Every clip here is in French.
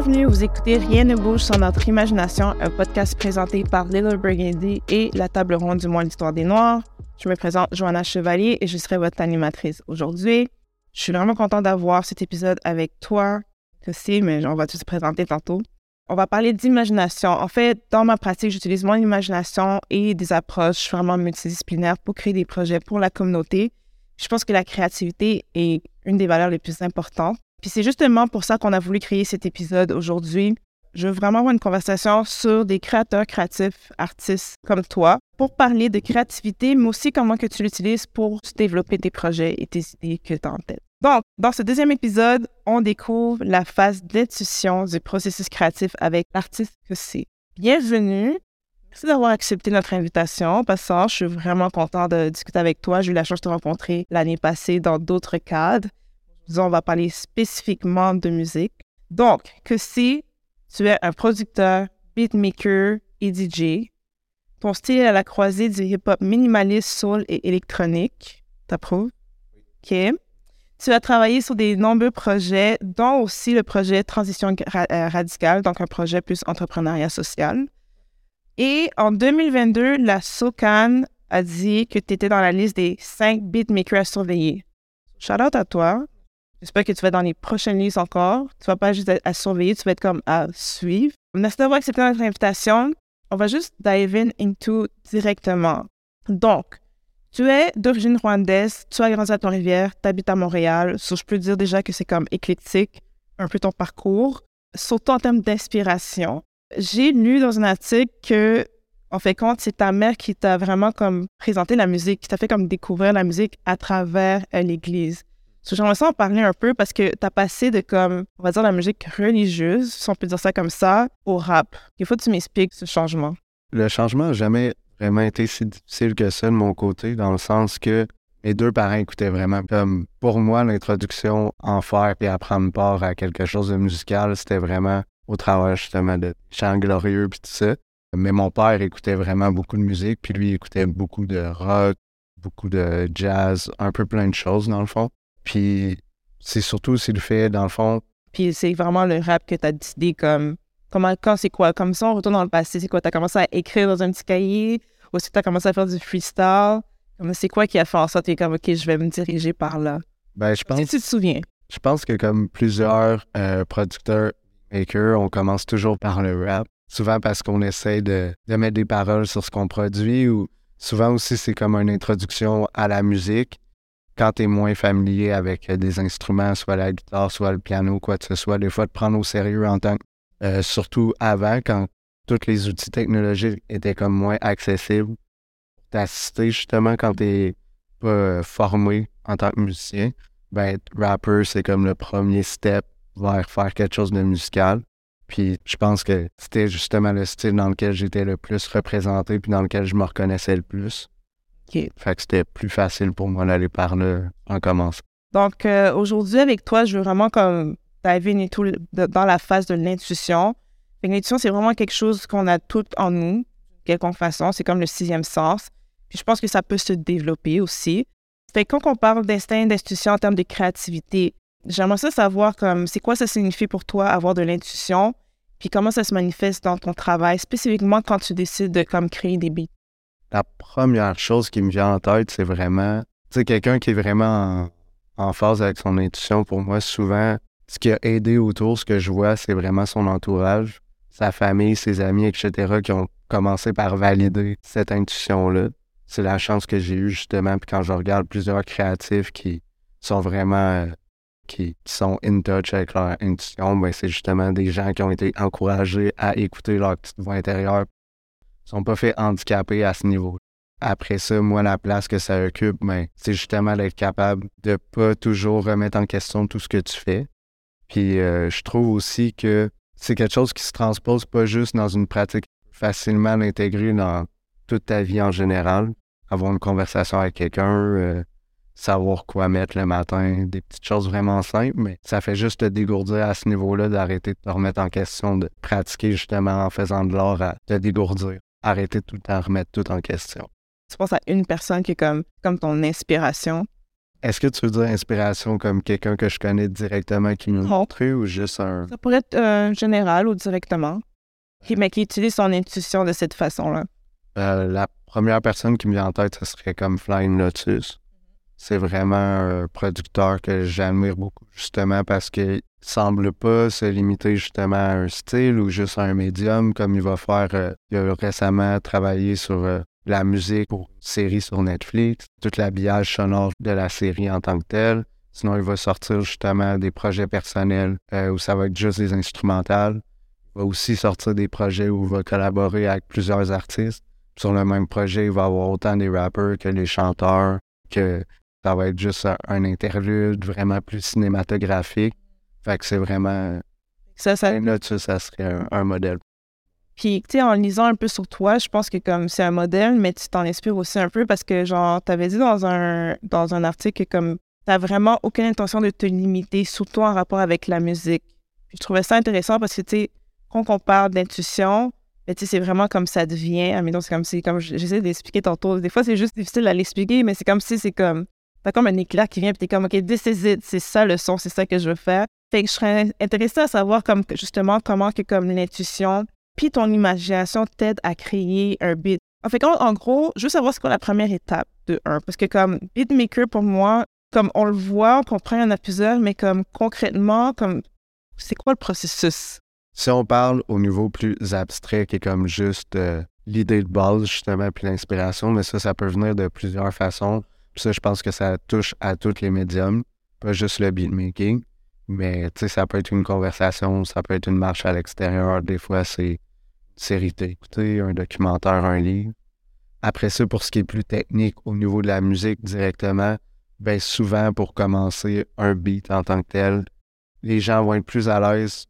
Bienvenue, vous écoutez Rien ne bouge sans notre imagination, un podcast présenté par Little Burgundy et la table ronde du mois l'histoire des Noirs. Je me présente Joanna Chevalier et je serai votre animatrice aujourd'hui. Je suis vraiment contente d'avoir cet épisode avec toi, c'est, mais on va se présenter tantôt. On va parler d'imagination. En fait, dans ma pratique, j'utilise mon imagination et des approches vraiment multidisciplinaires pour créer des projets pour la communauté. Je pense que la créativité est une des valeurs les plus importantes. Puis c'est justement pour ça qu'on a voulu créer cet épisode aujourd'hui. Je veux vraiment avoir une conversation sur des créateurs créatifs, artistes comme toi, pour parler de créativité, mais aussi comment que tu l'utilises pour développer tes projets et tes idées que tu as en tête. Donc, dans ce deuxième épisode, on découvre la phase d'intuition du processus créatif avec l'artiste que c'est. Bienvenue. Merci d'avoir accepté notre invitation, Passant, je suis vraiment content de discuter avec toi. J'ai eu la chance de te rencontrer l'année passée dans d'autres cadres. On va parler spécifiquement de musique. Donc, que si tu es un producteur, beatmaker et DJ, ton style est à la croisée du hip-hop minimaliste, soul et électronique. T'approuves? OK. Tu as travaillé sur des nombreux projets, dont aussi le projet Transition euh, radicale, donc un projet plus entrepreneuriat social. Et en 2022, la SOCAN a dit que tu étais dans la liste des cinq beatmakers à surveiller. Shout out à toi. J'espère que tu vas dans les prochaines listes encore. Tu vas pas juste à surveiller, tu vas être comme à suivre. Merci d'avoir accepté notre invitation. On va juste dive in into directement. Donc, tu es d'origine rwandaise, tu as grandi à Trois-Rivières, tu habites à Montréal. je peux dire déjà que c'est comme éclectique, un peu ton parcours, surtout en termes d'inspiration. J'ai lu dans un article que, en fait, quand c'est ta mère qui t'a vraiment comme présenté la musique, qui t'a fait comme découvrir la musique à travers euh, l'Église. J'aimerais ça en parler un peu parce que tu as passé de comme, on va dire, la musique religieuse, si on peut dire ça comme ça, au rap. Il faut que tu m'expliques ce changement. Le changement n'a jamais vraiment été si difficile que ça de mon côté, dans le sens que mes deux parents écoutaient vraiment. Comme pour moi, l'introduction en faire et à prendre part à quelque chose de musical, c'était vraiment au travers justement de chants glorieux puis tout ça. Mais mon père écoutait vraiment beaucoup de musique, puis lui écoutait beaucoup de rock, beaucoup de jazz, un peu plein de choses dans le fond. Puis c'est surtout aussi le fait, dans le fond. Puis c'est vraiment le rap que tu as décidé comme Comment, quand c'est quoi? Comme ça, on retourne dans le passé, c'est quoi? Tu as commencé à écrire dans un petit cahier? Ou est-ce que tu as commencé à faire du freestyle? C'est quoi qui a fait en sorte que tu es comme, OK, je vais me diriger par là? Ben, je pense. Si tu te souviens. Je pense que comme plusieurs euh, producteurs, makers, on commence toujours par le rap. Souvent parce qu'on essaie de, de, mettre des paroles sur ce qu'on produit ou souvent aussi c'est comme une introduction à la musique. Quand tu es moins familier avec des instruments, soit la guitare, soit le piano, quoi que ce soit, des fois de prendre au sérieux en tant que euh, surtout avant, quand tous les outils technologiques étaient comme moins accessibles. T'assister justement quand t'es pas euh, formé en tant que musicien, ben être rapper, c'est comme le premier step vers faire quelque chose de musical. Puis je pense que c'était justement le style dans lequel j'étais le plus représenté puis dans lequel je me reconnaissais le plus. Fait que c'était plus facile pour moi d'aller par là en commençant. Donc euh, aujourd'hui avec toi, je veux vraiment comme dive et tout dans la phase de l'intuition. L'intuition, c'est vraiment quelque chose qu'on a tout en nous, de quelque façon. C'est comme le sixième sens. Puis je pense que ça peut se développer aussi. Fait quand on parle d'instinct, d'intuition en termes de créativité, j'aimerais ça savoir comme c'est quoi ça signifie pour toi avoir de l'intuition, puis comment ça se manifeste dans ton travail, spécifiquement quand tu décides de comme créer des beats? La première chose qui me vient en tête, c'est vraiment, tu sais, quelqu'un qui est vraiment en, phase avec son intuition, pour moi, souvent, ce qui a aidé autour, ce que je vois, c'est vraiment son entourage, sa famille, ses amis, etc., qui ont commencé par valider cette intuition-là. C'est la chance que j'ai eue, justement, puis quand je regarde plusieurs créatifs qui sont vraiment... Euh, qui, sont in touch avec leur intuition, ben c'est justement des gens qui ont été encouragés à écouter leur petite voix intérieure. Sont pas fait handicapés à ce niveau. Après ça, moi, la place que ça occupe, ben, c'est justement d'être capable de pas toujours remettre en question tout ce que tu fais, puis euh, je trouve aussi que c'est quelque chose qui se transpose pas juste dans une pratique facilement intégrée dans toute ta vie en général. Avoir une conversation avec quelqu'un, euh, savoir quoi mettre le matin, des petites choses vraiment simples, mais ça fait juste te dégourdir à ce niveau-là, d'arrêter de te remettre en question, de pratiquer justement en faisant de l'art à te dégourdir. Arrêter de tout le temps remettre tout en question. Tu penses à une personne qui est comme, comme ton inspiration? Est-ce que tu veux dire inspiration comme quelqu'un que je connais directement qui nous montre ou juste un. Ça pourrait être euh, général ou directement, qui, mais qui utilise son intuition de cette façon-là. Euh, la première personne qui me vient en tête, ce serait comme Flying Lotus. C'est vraiment un producteur que j'admire beaucoup, justement, parce qu'il semble pas se limiter justement à un style ou juste à un médium, comme il va faire. euh, il a récemment travaillé sur euh, la musique pour une série sur Netflix, tout l'habillage sonore de la série en tant que tel. Sinon, il va sortir justement des projets personnels euh, où ça va être juste des instrumentales. Il va aussi sortir des projets où il va collaborer avec plusieurs artistes sur le même projet, il va avoir autant des rappeurs que les chanteurs, que ça va être juste un, interlude vraiment plus cinématographique. Fait que c'est vraiment. Ça, ça, Là, sais, ça serait un, un modèle. Puis, tu sais, en lisant un peu sur toi, je pense que comme c'est un modèle, mais tu t'en inspires aussi un peu parce que, genre, t'avais dit dans un, dans un article que comme t'as vraiment aucune intention de te limiter, surtout en rapport avec la musique. Puis, je trouvais ça intéressant parce que, tu sais, quand on parle d'intuition, ben, tu sais, c'est vraiment comme ça devient. Ah, mais c'est comme si, comme j'essaie d'expliquer tantôt, des fois, c'est juste difficile à l'expliquer, mais c'est comme si c'est comme, t'as comme un éclair qui vient, puis t'es comme, OK, this is c'est ça le son, c'est ça que je veux faire. Fait que je serais intéressée à savoir, comme, justement, comment que, comme, l'intuition puis ton imagination t'aide à créer un beat. En fait, en, gros, je veux savoir c'est quoi la première étape de un. Parce que comme beatmaker, pour moi, comme on le voit, on comprend, il y en a plusieurs, mais comme concrètement, comme c'est quoi le processus? Si on parle au niveau plus abstrait, qui est comme juste euh, l'idée de base, justement, puis l'inspiration, mais ça, ça peut venir de plusieurs façons. Ça, je pense que ça touche à tous les médiums, pas juste le beatmaking. Mais, tu sais, ça peut être une conversation, ça peut être une marche à l'extérieur. Des fois, c'est une série d'écouter, un documentaire, un livre. Après ça, pour ce qui est plus technique au niveau de la musique directement, ben souvent, pour commencer un beat en tant que tel, les gens vont être plus à l'aise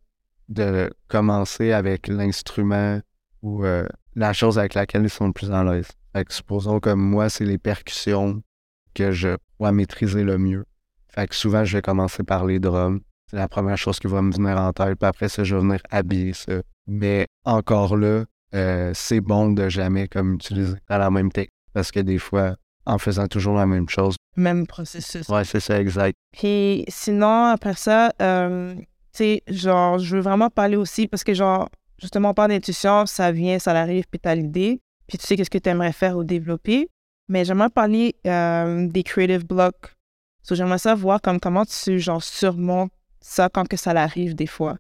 de commencer avec l'instrument ou euh, la chose avec laquelle ils sont le plus à l'aise. Que supposons comme moi, c'est les percussions que je dois maîtriser le mieux. Fait que souvent, je vais commencer par les drums. C'est la première chose qui va me venir en tête. Puis après ça, je vais venir habiller ça. Mais encore là, euh, c'est bon de jamais comme utiliser à la même technique. Parce que des fois, en faisant toujours la même chose. Même processus. Ouais, c'est ça, exact. Puis sinon, après ça, euh, tu sais, genre, je veux vraiment parler aussi parce que, genre, justement, parle d'intuition, ça vient, ça arrive, puis t'as l'idée, puis tu sais qu'est-ce que tu aimerais faire ou développer. Mais j'aimerais parler euh, des creative blocks. J'aimerais savoir comme, comment tu, surmontes ça quand que ça l'arrive des fois.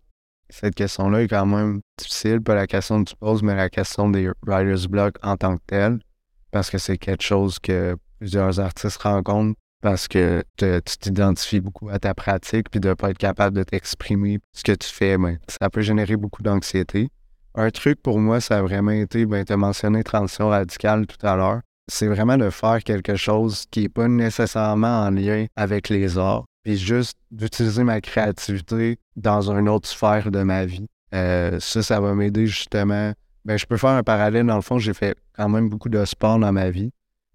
Cette question-là est quand même difficile, pas la question que tu poses, mais la question des writer's block en tant que tel, parce que c'est quelque chose que plusieurs artistes rencontrent, parce que tu t'identifies beaucoup à ta pratique, puis de pas être capable de t'exprimer ce que tu fais, ben, ça peut générer beaucoup d'anxiété. Un truc pour moi, ça a vraiment été, ben, tu as mentionné transition radicale tout à l'heure, c'est vraiment de faire quelque chose qui n'est pas nécessairement en lien avec les arts, puis juste d'utiliser ma créativité dans une autre sphère de ma vie. Euh, ça, ça va m'aider justement. Ben, je peux faire un parallèle. Dans le fond, j'ai fait quand même beaucoup de sport dans ma vie.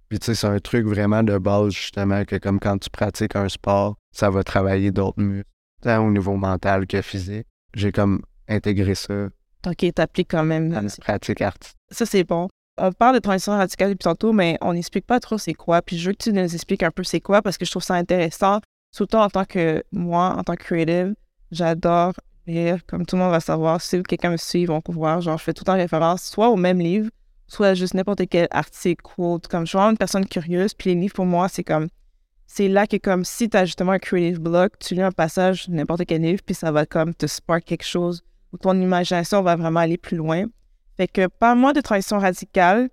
Puis, tu sais, c'est un truc vraiment de base, justement, que comme quand tu pratiques un sport, ça va travailler d'autres muscles, tant au niveau mental que physique. J'ai comme intégré ça OK, t'appliques quand même. dans pratique artistique. Ça, c'est bon. On parle de transition radicale depuis tantôt, mais on n'explique pas trop c'est quoi. Puis je veux que tu nous expliques un peu c'est quoi parce que je trouve ça intéressant. Surtout en tant que moi, en tant que creative, j'adore lire. Comme tout le monde va savoir, si quelqu'un me suit, ils vont pouvoir. Genre, je fais tout temps référence soit au même livre, soit juste n'importe quel article, quote. Comme je suis vraiment une personne curieuse. Puis les livres, pour moi, c'est comme. C'est là que, comme si tu as justement un creative block, tu lis un passage de n'importe quel livre, puis ça va comme te spark quelque chose, ou ton imagination va vraiment aller plus loin. Fait que parle-moi de transition radicale.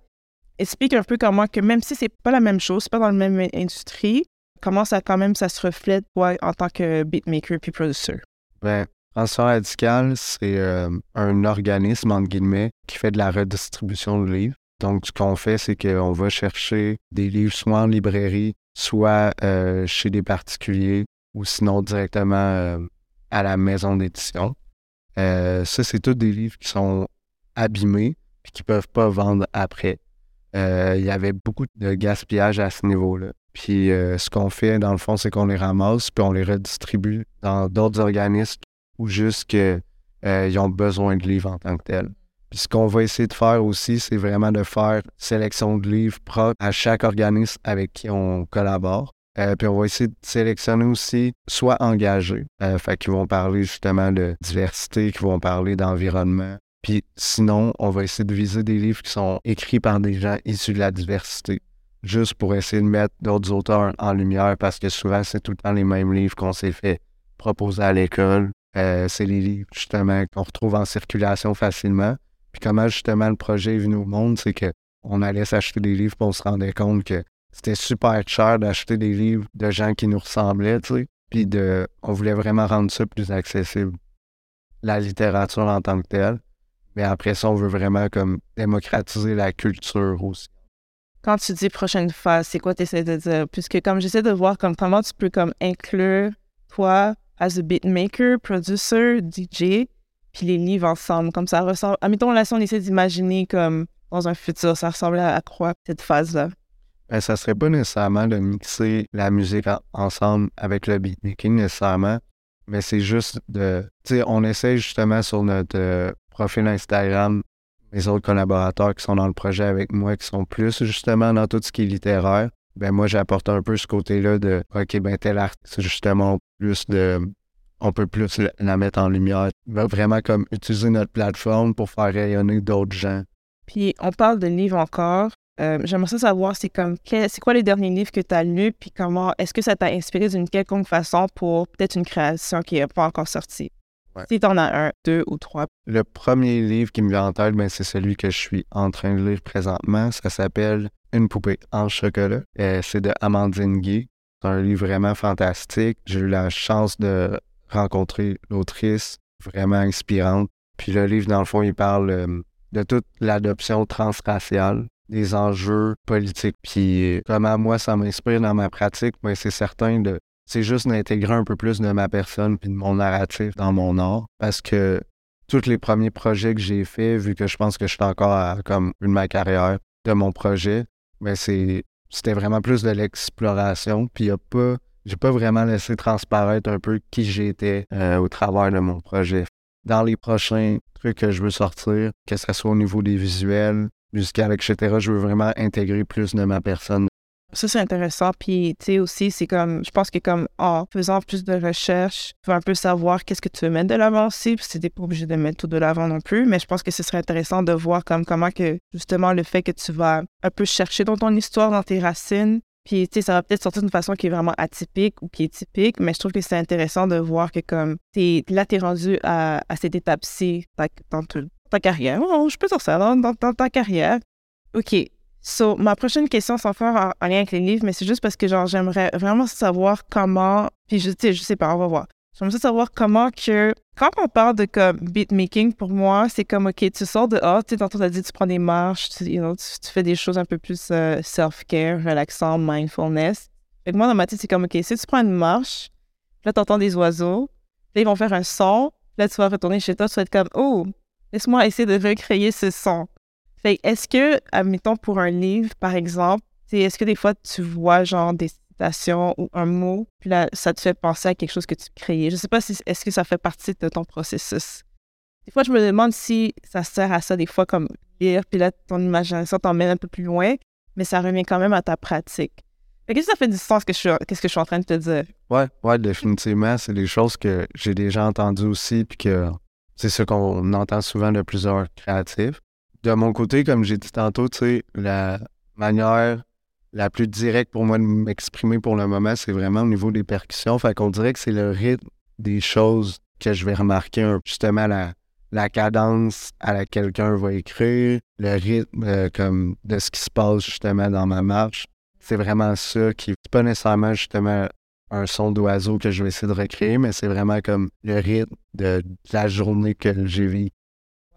Explique un peu comment que même si c'est pas la même chose, c'est pas dans la même industrie, comment ça quand même ça se reflète toi en tant que beatmaker puis producer? Ben, Transition radicale, c'est euh, un organisme, entre guillemets, qui fait de la redistribution de livres. Donc, ce qu'on fait, c'est qu'on va chercher des livres soit en librairie, soit euh, chez des particuliers, ou sinon directement euh, à la maison d'édition. Ça, c'est tous des livres qui sont abîmés puis qui peuvent pas vendre après. Euh, Il y avait beaucoup de gaspillage à ce niveau-là. Puis euh, ce qu'on fait, dans le fond, c'est qu'on les ramasse puis on les redistribue dans d'autres organismes ou juste qu'ils ont besoin de livres en tant que tels. Puis ce qu'on va essayer de faire aussi, c'est vraiment de faire sélection de livres propres à chaque organisme avec qui on collabore. Euh, puis on va essayer de sélectionner aussi, soit engagés, euh, fait qu'ils vont parler justement de diversité, qui vont parler d'environnement. Puis sinon, on va essayer de viser des livres qui sont écrits par des gens issus de la diversité, juste pour essayer de mettre d'autres auteurs en lumière, parce que souvent, c'est tout le temps les mêmes livres qu'on s'est fait proposer à l'école. Euh, c'est les livres, justement, qu'on retrouve en circulation facilement. Puis comment, justement, le projet est venu au monde, c'est que on allait s'acheter des livres, puis on se rendait compte que c'était super cher d'acheter des livres de gens qui nous ressemblaient, tu sais. Puis de, on voulait vraiment rendre ça plus accessible, la littérature en tant que telle. Mais après ça, on veut vraiment comme démocratiser la culture aussi. Quand tu dis prochaine phase, c'est quoi tu essaies de dire? Puisque comme j'essaie de voir comme comment tu peux comme inclure toi as a beatmaker, producer, DJ, puis les livres ensemble, comme ça ressemble. Admettons, là, si on essaie d'imaginer comme dans un futur, ça ressemble à quoi cette phase-là? Ben, ça serait pas nécessairement de mixer la musique ensemble avec le beatmaking nécessairement, mais c'est juste de. Tu sais, on essaie justement sur notre euh, profil Instagram, les autres collaborateurs qui sont dans le projet avec moi, qui sont plus justement dans tout ce qui est littéraire. Ben moi, j'apporte un peu ce côté-là de OK, ben tel artiste, justement, plus de on peut plus la mettre en lumière. Vraiment comme utiliser notre plateforme pour faire rayonner d'autres gens. Puis on parle de livres encore. Euh, j'aimerais savoir, c'est comme, c'est quoi les derniers livres que tu as lus, puis comment, est-ce que ça t'a inspiré d'une quelconque façon pour peut-être une création qui n'est pas encore sortie? Si tu en as un, deux ou trois. Le premier livre qui me vient en tête, ben, c'est celui que je suis en train de lire présentement. Ça s'appelle Une poupée en chocolat. Euh, c'est de Amandine Guy. C'est un livre vraiment fantastique. J'ai eu la chance de rencontrer l'autrice, vraiment inspirante. Puis le livre, dans le fond, il parle euh, de toute l'adoption transraciale, des enjeux politiques. Puis comment moi, ça m'inspire dans ma pratique, mais c'est certain de c'est juste d'intégrer un peu plus de ma personne puis de mon narratif dans mon art. Parce que tous les premiers projets que j'ai faits, vu que je pense que je suis encore comme une de ma carrière de mon projet, mais ben, c'est c'était vraiment plus de l'exploration. Puis y a pas, j'ai pas vraiment laissé transparaître un peu qui j'étais euh, au travers de mon projet. Dans les prochains trucs que je veux sortir, que ce soit au niveau des visuels, musical, etc., je veux vraiment intégrer plus de ma personne ça, c'est intéressant. Puis, tu sais, aussi, c'est comme, je pense que comme en faisant plus de recherches, tu vas un peu savoir qu'est-ce que tu veux mettre de l'avant aussi. Puis, n'es pas obligé de mettre tout de l'avant non plus. Mais je pense que ce serait intéressant de voir comme comment que, justement, le fait que tu vas un peu chercher dans ton histoire, dans tes racines, puis, tu sais, ça va peut-être sortir d'une façon qui est vraiment atypique ou qui est typique, mais je trouve que c'est intéressant de voir que, comme, es, là, tu es rendu à, cette étape-ci dans, ta carrière. Oh, je peux dire ça, dans, dans ta carrière. OK, So, ma prochaine question, sans faire en, lien avec les livres, mais c'est juste parce que, genre, j'aimerais vraiment savoir comment, puis je, sais, je sais pas, on va voir. J'aimerais savoir comment que, quand on parle de comme beatmaking, pour moi, c'est comme, OK, tu sors dehors, tu sais, tantôt, tu as dit, tu prends des marches, tu, tu, fais des choses un peu plus euh, self-care, relaxant, mindfulness. Fait que moi, dans ma tête, c'est comme, OK, si tu prends une marche, là, tu entends des oiseaux, là, ils vont faire un son, là, tu vas retourner chez toi, tu vas être comme, oh, laisse-moi essayer de recréer ce son est-ce que, admettons, pour un livre, par exemple, est-ce que des fois tu vois genre des citations ou un mot, puis là, ça te fait penser à quelque chose que tu créais? Je sais pas si est-ce que ça fait partie de ton processus? Des fois, je me demande si ça sert à ça, des fois, comme lire, puis là, ton imagination t'emmène un peu plus loin, mais ça revient quand même à ta pratique. Qu'est-ce que ça fait du sens que je qu'est-ce que je suis en train de te dire? Ouais, ouais, définitivement. C'est des choses que j'ai déjà entendues aussi, puis que c'est ce qu'on entend souvent de plusieurs créatifs de mon côté, comme j'ai dit tantôt, tu sais, la manière la plus directe pour moi de m'exprimer pour le moment, c'est vraiment au niveau des percussions. Fait qu'on dirait que c'est le rythme des choses que je vais remarquer, justement la, la cadence à laquelle quelqu'un va écrire, le rythme euh, comme de ce qui se passe justement dans ma marche. C'est vraiment ça qui n'est pas nécessairement justement un son d'oiseau que je vais essayer de recréer, mais c'est vraiment comme le rythme de, de la journée que j'ai vécue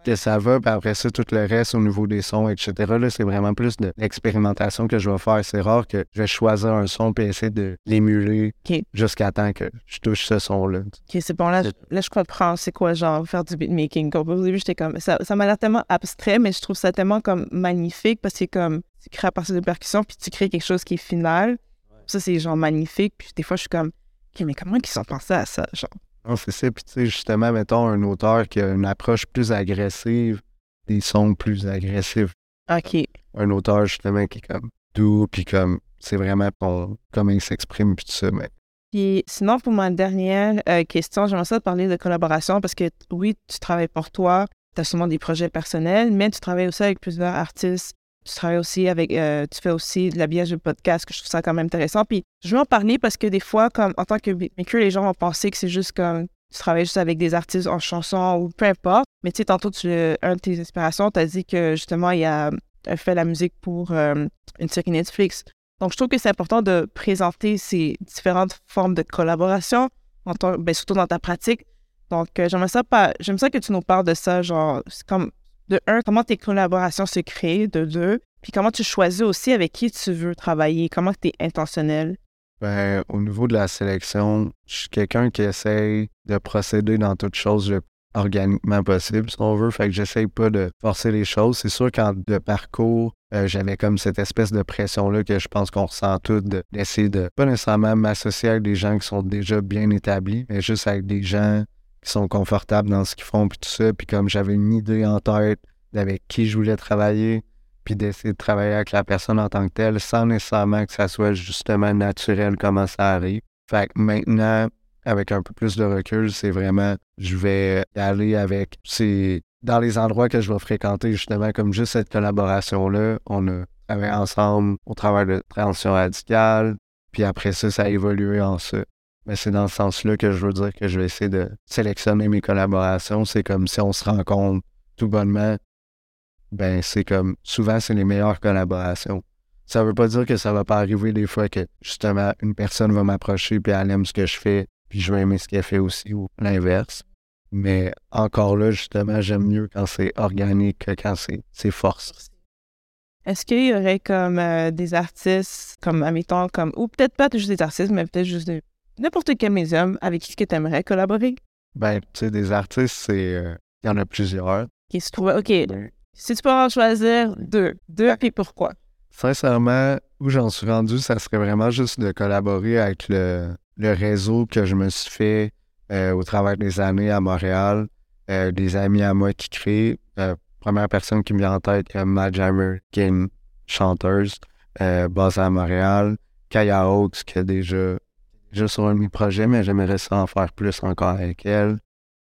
que ça va, puis après ça, tout le reste au niveau des sons, etc. Là, c'est vraiment plus de l'expérimentation que je vais faire. C'est rare que je vais choisir un son puis essayer de l'émuler jusqu'à temps que je touche ce son-là. OK, c'est bon. Là, je, là, je comprends c'est quoi, genre, faire du beatmaking. Au début, j'étais comme... Ça, ça m'a l'air tellement abstrait, mais je trouve ça tellement comme magnifique parce que c'est comme... Tu crées à partir de percussions, puis tu crées quelque chose qui est final. Ça, c'est genre magnifique. Puis des fois, je suis comme... OK, mais comment ils sont pensés à ça, genre? Non, c'est ça. Puis, tu sais, justement, mettons un auteur qui a une approche plus agressive, des sons plus agressifs. OK. Un auteur, justement, qui est comme doux, puis comme c'est vraiment ton, comment il s'exprime puis tout ça. Mais Puis sinon, pour ma dernière euh, question, j'aimerais ça te parler de collaboration parce que oui, tu travailles pour toi, tu as souvent des projets personnels, mais tu travailles aussi avec plusieurs artistes. Tu travailles aussi avec, euh, tu fais aussi de l'habillage de podcast, que je trouve ça quand même intéressant. Puis je veux en parler parce que des fois, comme en tant que beatmaker, les gens vont penser que c'est juste comme tu travailles juste avec des artistes en chanson ou peu importe. Mais tu sais, tantôt, tu, un de tes inspirations, tu as dit que justement, il a, fait la musique pour euh, une série Netflix. Donc, je trouve que c'est important de présenter ces différentes formes de collaboration, en ben, surtout dans ta pratique. Donc, euh, j'aimerais ça, pas, ça que tu nous parles de ça, genre, comme, de un, comment tes collaborations se créent, de deux, puis comment tu choisis aussi avec qui tu veux travailler, comment tu es intentionnel? Ben, au niveau de la sélection, je suis quelqu'un qui essaye de procéder dans toute chose le organiquement possible, si on veut. Fait que j'essaye pas de forcer les choses. C'est sûr qu'en de parcours, euh, j'avais comme cette espèce de pression-là que je pense qu'on ressent tous de- d'essayer de, pas nécessairement m'associer avec des gens qui sont déjà bien établis, mais juste avec des gens qui sont confortables dans ce qu'ils font, puis tout ça. Puis comme j'avais une idée en tête d'avec qui je voulais travailler, puis d'essayer de travailler avec la personne en tant que telle sans nécessairement que ça soit justement naturel comment ça arrive. Fait que maintenant, avec un peu plus de recul, c'est vraiment, je vais aller avec, c'est dans les endroits que je vais fréquenter, justement, comme juste cette collaboration-là, on a travaillé ensemble au travers de transition radicale, puis après ça, ça a évolué en ça. Mais c'est dans ce sens-là que je veux dire que je vais essayer de sélectionner mes collaborations. C'est comme si on se rencontre tout bonnement, ben c'est comme souvent c'est les meilleures collaborations. Ça veut pas dire que ça va pas arriver des fois que justement une personne va m'approcher puis elle aime ce que je fais puis je vais aimer ce qu'elle fait aussi ou l'inverse. Mais encore là, justement, j'aime mieux quand c'est organique que quand c'est force. Est-ce qu'il y aurait comme euh, des artistes, comme, admettons, comme, ou peut-être pas juste des artistes, mais peut-être juste de n'importe quel médium avec qui tu aimerais collaborer? Ben, tu sais, des artistes, c'est. euh, Il y en a plusieurs. Qui se trouve, OK, si tu peux en choisir deux, deux, puis pourquoi? Sincèrement, où j'en suis rendu, ça serait vraiment juste de collaborer avec le, le réseau que je me suis fait euh, au travers des années à Montréal, euh, des amis à moi qui créent. Première personne qui me vient en tête, Mad Jammer, qui est une chanteuse basée à Montréal. Kaya Hawks, qui est déjà, déjà sur un projets, mais j'aimerais ça en faire plus encore avec elle.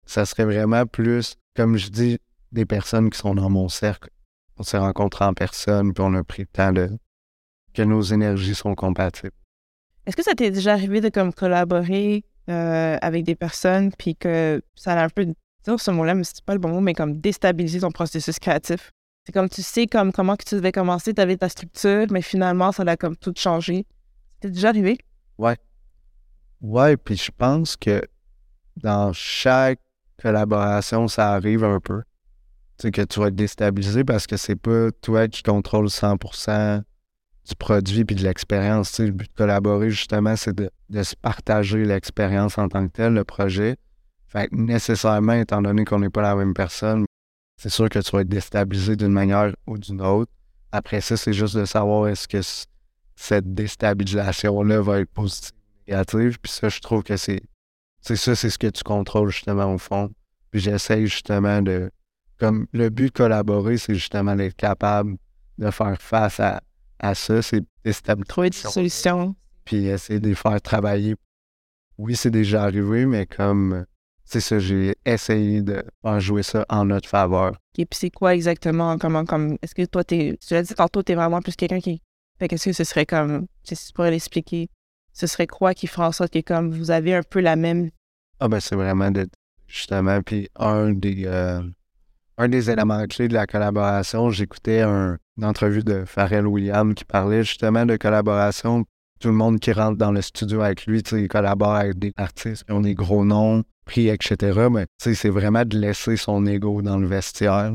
Ça serait vraiment plus, comme je dis, des personnes qui sont dans mon cercle. On s'est rencontrés en personne, puis on a pris le temps de que nos énergies sont compatibles. Est-ce que ça t'est déjà arrivé de comme collaborer euh, avec des personnes, puis que ça a un peu, dire ce mot-là, mais c'est pas le bon mot, mais comme déstabiliser ton processus créatif? C'est comme tu sais comme comment que tu devais commencer, tu avais ta structure, mais finalement, ça a comme tout changé. C'est déjà arrivé? Ouais, puis je pense que dans chaque collaboration, ça arrive un peu. Tu sais, que tu vas être déstabilisé parce que c'est pas toi qui contrôle 100% du produit puis de l'expérience. Le but de collaborer, justement, c'est de, de se partager l'expérience en tant que tel, le projet. Fait que nécessairement, étant donné qu'on n'est pas la même personne, c'est sûr que tu vas être déstabilisé d'une manière ou d'une autre. Après ça, c'est juste de savoir est-ce que cette déstabilisation-là va être positive Puis ça, je trouve que c'est c'est ça, c'est ce que tu contrôles justement au fond. Puis j'essaye justement de. Comme le but de collaborer, c'est justement d'être capable de faire face à, à ça, c'est déstabiliser. Trouver des solutions. Puis essayer de les faire travailler. Oui, c'est déjà arrivé, mais comme. C'est ça, j'ai essayé de faire jouer ça en notre faveur. Et puis c'est quoi exactement, comment, comme, est-ce que toi, t'es, tu l'as dit tantôt, t'es vraiment plus quelqu'un qui, fait qu'est-ce que ce serait comme, si tu pourrais l'expliquer, ce serait quoi qui ferait en sorte que comme vous avez un peu la même, Ah ben c'est vraiment de justement puis un des euh, un des éléments clés de la collaboration, j'écoutais un, une entrevue de Pharrell Williams qui parlait justement de collaboration. Tout le monde qui rentre dans le studio avec lui, il collabore avec des artistes ont des gros noms, prix, etc. Mais c'est vraiment de laisser son ego dans le vestiaire.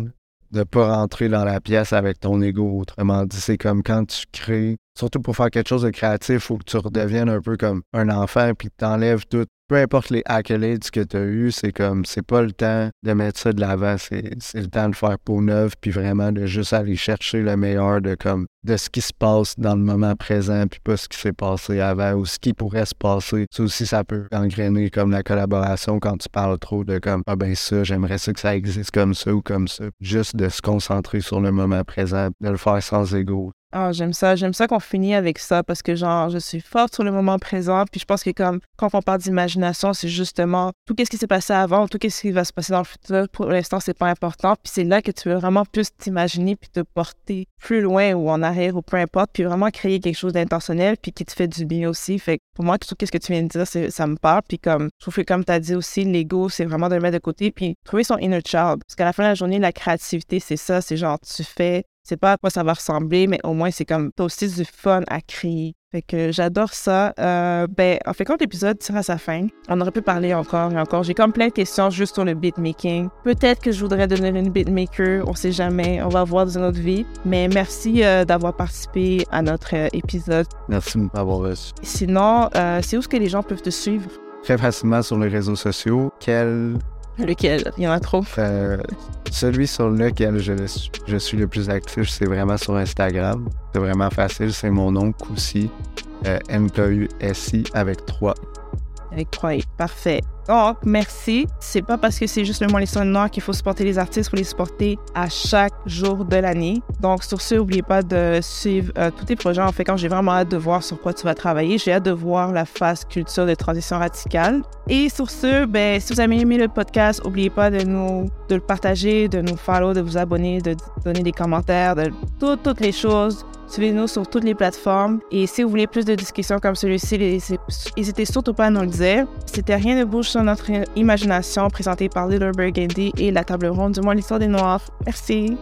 De pas rentrer dans la pièce avec ton ego. Autrement dit, c'est comme quand tu crées, surtout pour faire quelque chose de créatif, faut que tu redeviennes un peu comme un enfant puis que t'enlèves tout peu importe les accolades que tu as eues, c'est comme, c'est pas le temps de mettre ça de l'avant, c'est c'est le temps de faire peau neuve, puis vraiment de juste aller chercher le meilleur de comme de ce qui se passe dans le moment présent, puis pas ce qui s'est passé avant ou ce qui pourrait se passer. Ça aussi, ça peut engrainer comme la collaboration quand tu parles trop de comme, ah ben ça, j'aimerais ça que ça existe comme ça ou comme ça. Juste de se concentrer sur le moment présent, de le faire sans ego. Ah, j'aime ça. J'aime ça qu'on finit avec ça parce que, genre, je suis forte sur le moment présent. Puis je pense que, comme, quand on parle d'imagination, c'est justement tout ce qui s'est passé avant, tout ce qui va se passer dans le futur. Pour l'instant, c'est pas important. Puis c'est là que tu veux vraiment plus t'imaginer puis te porter plus loin ou en arrière ou peu importe. Puis vraiment créer quelque chose d'intentionnel puis qui te fait du bien aussi. Fait que pour moi, tout ce que tu viens de dire, ça me parle. Puis comme, je trouve que, comme tu as dit aussi, l'ego, c'est vraiment de le mettre de côté puis trouver son inner child. Parce qu'à la fin de la journée, la créativité, c'est ça. C'est genre, tu fais c'est pas à quoi ça va ressembler, mais au moins, c'est comme, t'as aussi du fun à créer. Fait que j'adore ça. Euh, ben, en fait, quand l'épisode tire à sa fin, on aurait pu parler encore et encore. J'ai comme plein de questions juste sur le beatmaking. Peut-être que je voudrais devenir une beatmaker, on sait jamais, on va voir dans notre vie. Mais merci euh, d'avoir participé à notre euh, épisode. Merci de m'avoir reçu. Sinon, c'est où est-ce que les gens peuvent te suivre? Très facilement sur les réseaux sociaux. Quel Lequel? Il y en a trop. Euh, celui sur lequel je, je, suis le plus actif, c'est vraiment sur Instagram. C'est vraiment facile. C'est mon nom, Koussi. Euh, M-K-U-S-I avec 3 avec trois Parfait. Donc, merci. C'est pas parce que c'est juste le mois noire qu'il faut supporter les artistes, il faut les supporter à chaque jour de l'année. Donc, sur ce, n'oubliez pas de suivre euh, tous tes projets. En fait, quand j'ai vraiment hâte de voir sur quoi tu vas travailler, j'ai hâte de voir la phase culture de transition radicale. Et sur ce, ben, si vous avez aimé le podcast, n'oubliez pas de nous, de le partager, de nous follow, de vous abonner, de donner des commentaires, de toutes les choses. Suivez-nous sur toutes les plateformes. Et si vous voulez plus de discussions comme celui-ci, n'hésitez surtout pas à nous le dire. C'était Rien ne bouge sur notre imagination, présenté par Little Burgundy et la table ronde du mois l'histoire des Noirs. Merci.